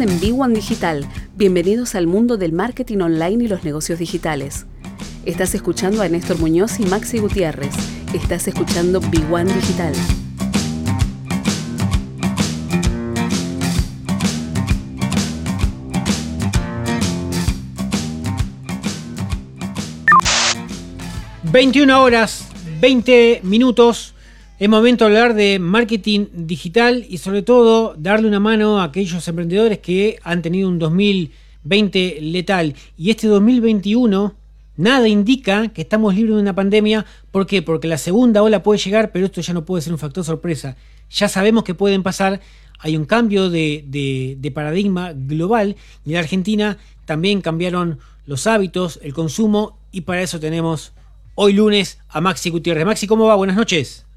En B1 Digital. Bienvenidos al mundo del marketing online y los negocios digitales. Estás escuchando a Néstor Muñoz y Maxi Gutiérrez. Estás escuchando B1 Digital. ...21 horas, 20 minutos... Es momento de hablar de marketing digital y sobre todo darle una mano a aquellos emprendedores que han tenido un 2020 letal. Y este 2021 nada indica que estamos libres de una pandemia. ¿Por qué? Porque la segunda ola puede llegar, pero esto ya no puede ser un factor sorpresa. Ya sabemos que pueden pasar. Hay un cambio de, paradigma global y en Argentina también cambiaron los hábitos, el consumo y para eso tenemos hoy lunes a Maxi Gutiérrez. Maxi, ¿cómo va? Buenas noches.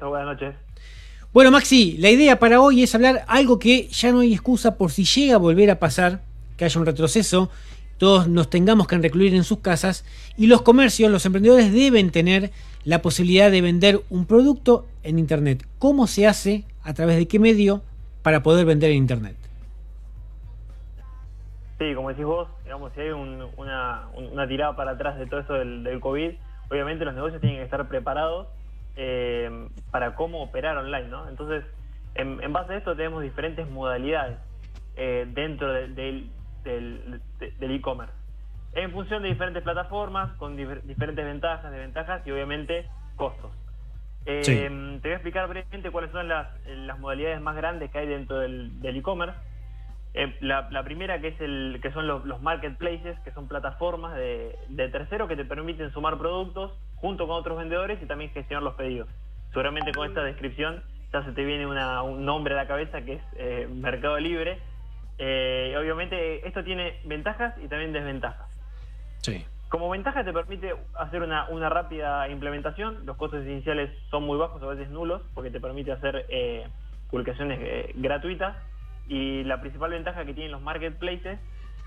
Buenas noches. Bueno, Maxi, la idea para hoy es hablar algo que ya no hay excusa por si llega a volver a pasar, que haya un retroceso, todos nos tengamos que recluir en sus casas y los comercios, los emprendedores deben tener la posibilidad de vender un producto en Internet. ¿Cómo se hace? ¿A través de qué medio para poder vender en Internet? Sí, como decís vos, digamos, si hay una, tirada para atrás de todo eso del, del COVID, obviamente los negocios tienen que estar preparados eh, para cómo operar online, ¿no? Entonces, en, base a esto tenemos diferentes modalidades eh, dentro del e-commerce. en función de diferentes plataformas, con diferentes ventajas, desventajas y obviamente costos. Eh, te voy a explicar brevemente cuáles son las, modalidades más grandes que hay dentro del e-commerce. La, primera que es el que son los, marketplaces, que son plataformas de, de terceros que te permiten sumar productos junto con otros vendedores y también gestionar los pedidos. Seguramente con esta descripción ya se te viene un nombre a la cabeza que es eh, Mercado Libre. Eh, obviamente esto tiene ventajas y también desventajas. Sí. Como ventaja te permite hacer una, rápida implementación, los costos iniciales son muy bajos, a veces nulos, porque te permite hacer eh, publicaciones gratuitas y la principal ventaja que tienen los marketplaces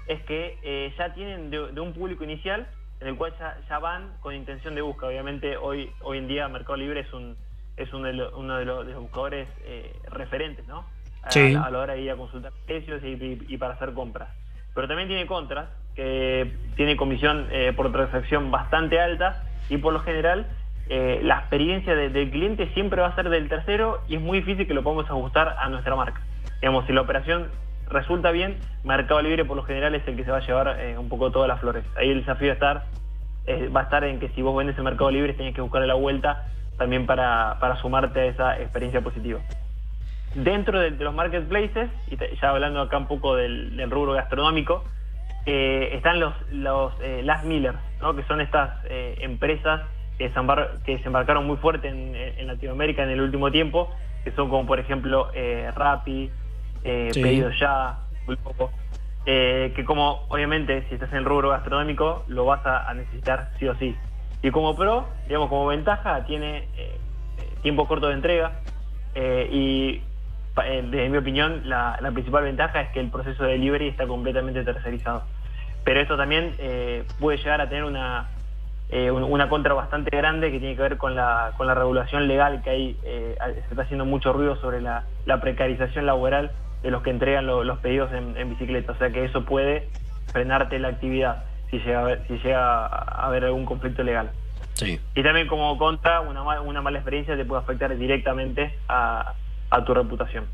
es que ya tienen de, un público inicial en el cual ya, van con intención de búsqueda. Obviamente hoy, hoy en día Mercado Libre es un es uno de, los, buscadores eh, referentes, ¿no? A, la hora de ir a consultar precios y, para hacer compras. Pero también tiene contras, que tiene comisión eh, por transacción bastante alta y por lo general eh, la experiencia del cliente siempre va a ser del tercero y es muy difícil que lo podamos ajustar a nuestra marca. Digamos, si la operación resulta bien, Mercado Libre por lo general es el que se va a llevar eh, un poco todas las flores. Ahí el desafío estar, eh, va a estar en que si vos vendes en Mercado Libre tienes que buscarle la vuelta también para, sumarte a esa experiencia positiva. Dentro de, los marketplaces, y ya hablando acá un poco del, rubro gastronómico, eh, están los, los Last Miller, que son estas empresas que que se, muy fuerte en, Latinoamérica en el último tiempo, que son como por ejemplo Rappi, eh, pedidos ya, muy poco. Eh, que como obviamente si estás en el rubro gastronómico lo vas a, necesitar sí o sí. Y como pro, digamos como ventaja, tiene eh, tiempo corto de entrega y desde mi opinión la, principal ventaja es que el proceso de delivery está completamente tercerizado. Pero esto también puede llegar a tener una, una contra bastante grande que tiene que ver con la, con la regulación legal que hay, se está haciendo mucho ruido sobre la, la precarización laboral de los que entregan los pedidos en, bicicleta. O sea que eso puede frenarte la actividad si llega a haber, si llega a haber algún conflicto legal. Sí. Y también como contra, una, una mala experiencia te puede afectar directamente a, tu reputación.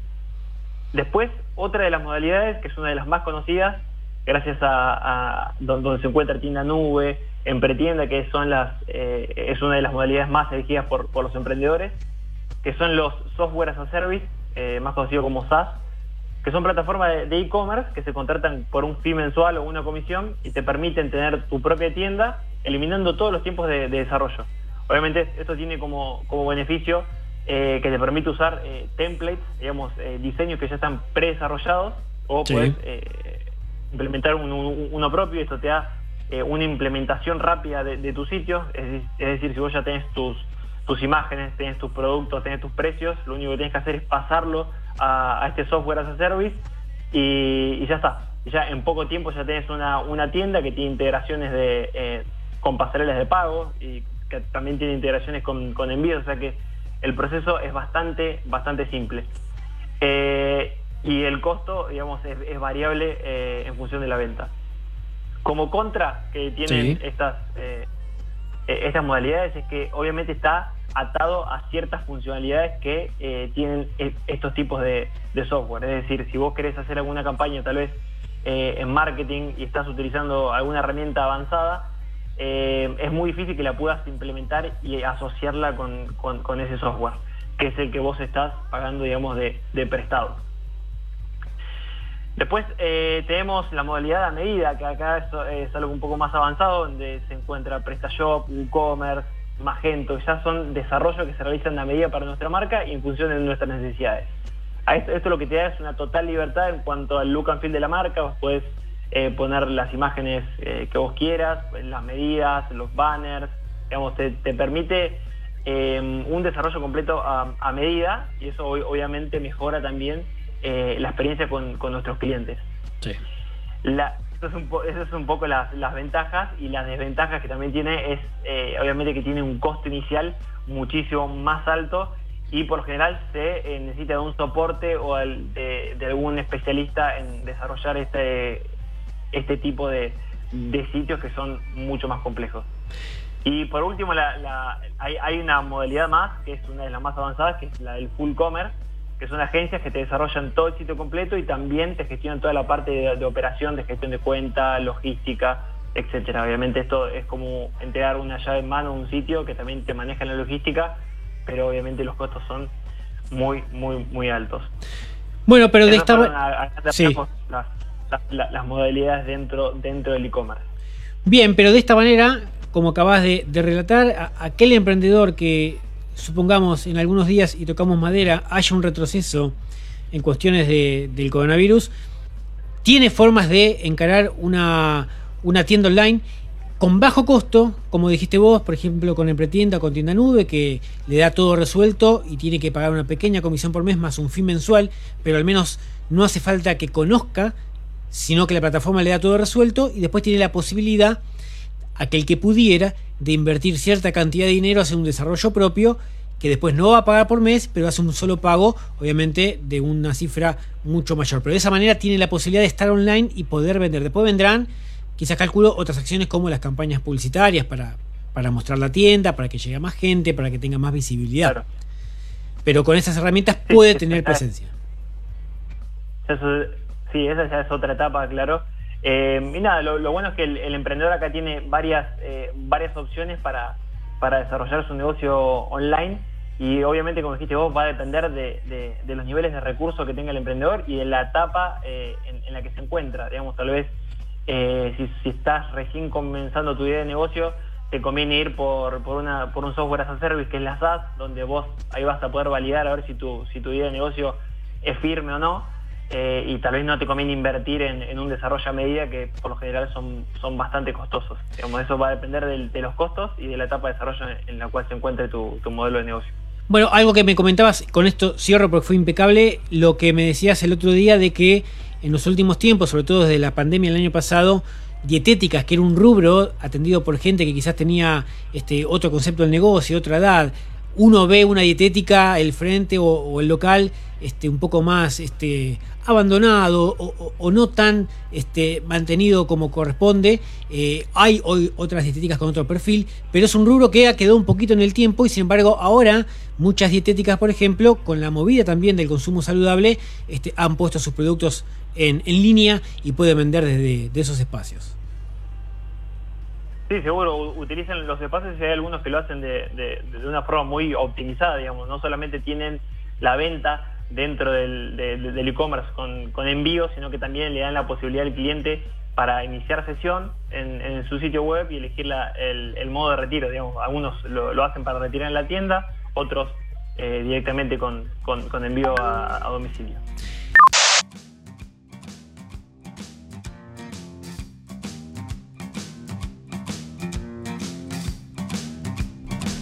Después, otra de las modalidades, que es una de las más conocidas, gracias a, donde, se encuentra tienda nube, empretienda, que son las, eh, es una de las modalidades más elegidas por, los emprendedores, que son los software as a service, eh, más conocido como SaaS, que son plataformas de e-commerce que se contratan por un fee mensual o una comisión y te permiten tener tu propia tienda, eliminando todos los tiempos de, desarrollo. Obviamente esto tiene como, beneficio eh, que te permite usar eh, templates, digamos, eh, diseños que ya están predesarrollados o puedes implementar uno propio y esto te da una implementación rápida de, tu sitio, es, decir, si vos ya tenés tus, tus imágenes, tenés tus productos, tenés tus precios, lo único que tienes que hacer es pasarlo a, este software as a service y, ya está. Ya en poco tiempo ya tenés una, una tienda que tiene integraciones de, eh, con pasarelas de pago y que también tiene integraciones con, con envíos, o sea que el proceso es bastante, bastante simple. Eh, y el costo, digamos, es, variable eh, en función de la venta. Como contra que tienen estas, eh, estas modalidades es que obviamente está atado a ciertas funcionalidades que eh, tienen e, estos tipos de, software. Es decir, si vos querés hacer alguna campaña tal vez en marketing y estás utilizando alguna herramienta avanzada, es muy difícil que la puedas implementar y asociarla con, ese software, que es el que vos estás pagando, digamos, de prestado. Después eh, tenemos la modalidad a medida, que acá es, algo un poco más avanzado, donde se encuentra PrestaShop, WooCommerce, Magento, ya son desarrollos que se realizan a medida para nuestra marca y en función de nuestras necesidades. Esto, esto, lo que te da es una total libertad en cuanto al look and feel de la marca, vos puedes eh, poner las imágenes eh, que vos quieras, las medidas, los banners, digamos, te, permite un desarrollo completo a medida y eso obviamente mejora también eh, la experiencia con, nuestros clientes. Sí. La, eso, es un es un poco las, ventajas y las desventajas que también tiene es eh, obviamente que tiene un costo inicial muchísimo más alto y por lo general se eh, necesita de un soporte o de, algún especialista en desarrollar este, este tipo de, sitios que son mucho más complejos. Y por último, hay, hay, una modalidad más, que es una de las más avanzadas, que es la del full commerce, que son agencias que te desarrollan todo el sitio completo y también te gestionan toda la parte de, operación, de gestión de cuenta, logística, etcétera. Obviamente esto es como entregar una llave en mano a un sitio que también te maneja en la logística, pero obviamente los costos son muy, muy, muy altos. Bueno, pero de esta sí. las, modalidades dentro, dentro del e-commerce. Bien, pero de esta manera, como acabas de, de relatar, aquel emprendedor que supongamos en algunos días y tocamos madera, haya un retroceso en cuestiones del coronavirus, tiene formas de encarar una, una tienda online con bajo costo, como dijiste vos, por ejemplo, con Empretienda, con Tienda Nube, que le da todo resuelto y tiene que pagar una pequeña comisión por mes más un fin mensual, pero al menos no hace falta que conozca, sino que la plataforma le da todo resuelto y después tiene la posibilidad, aquel que pudiera, de invertir cierta cantidad de dinero, hacer un desarrollo propio, que después no va a pagar por mes, pero hace un solo pago, obviamente de una cifra mucho mayor. Pero de esa manera tiene la posibilidad de estar online y poder vender. Después vendrán, quizás calculo, otras acciones como las campañas publicitarias para, para mostrar la tienda, para que llegue a más gente, para que tenga más visibilidad. Pero con esas herramientas puede tener presencia. sí, esa ya es otra etapa, claro. Eh, y nada, lo, bueno es que el, emprendedor acá tiene varias, eh, varias opciones para, para desarrollar su negocio online y obviamente, como dijiste vos, va a depender de, los niveles de recursos que tenga el emprendedor y de la etapa eh, en, la que se encuentra. Digamos, tal vez si, estás recién comenzando tu idea de negocio, te conviene ir por, por, una, por un software as a service que es la SaaS, donde vos ahí vas a poder validar a ver si tu, si tu idea de negocio es firme o no eh, y tal vez no te conviene invertir en, un desarrollo a medida que por lo general son, son bastante costosos. Digamos, eso va a depender de los costos y de la etapa de desarrollo en, la cual se encuentre tu, modelo de negocio. Bueno, algo que me comentabas, con esto cierro porque fue impecable, lo que me decías el otro día de que en los últimos tiempos, sobre todo desde la pandemia el año pasado, dietéticas, que era un rubro atendido por gente que quizás tenía este, otro concepto del negocio, otra edad, uno ve una dietética, el frente o, el local, este, un poco más este, abandonado o, no tan este, mantenido como corresponde. Eh, hay hoy otras dietéticas con otro perfil, pero es un rubro que ha quedado un poquito en el tiempo y sin embargo ahora muchas dietéticas, por ejemplo, con la movida también del consumo saludable, este, han puesto sus productos en, en línea y pueden vender desde de esos espacios. Sí, seguro, utilizan los espacios y hay algunos que lo hacen de, una forma muy optimizada, digamos, no solamente tienen la venta dentro del e-commerce con, con envío, sino que también le dan la posibilidad al cliente para iniciar sesión en, su sitio web y elegir el, modo de retiro, digamos, algunos lo, hacen para retirar en la tienda, otros eh, directamente con, envío a domicilio.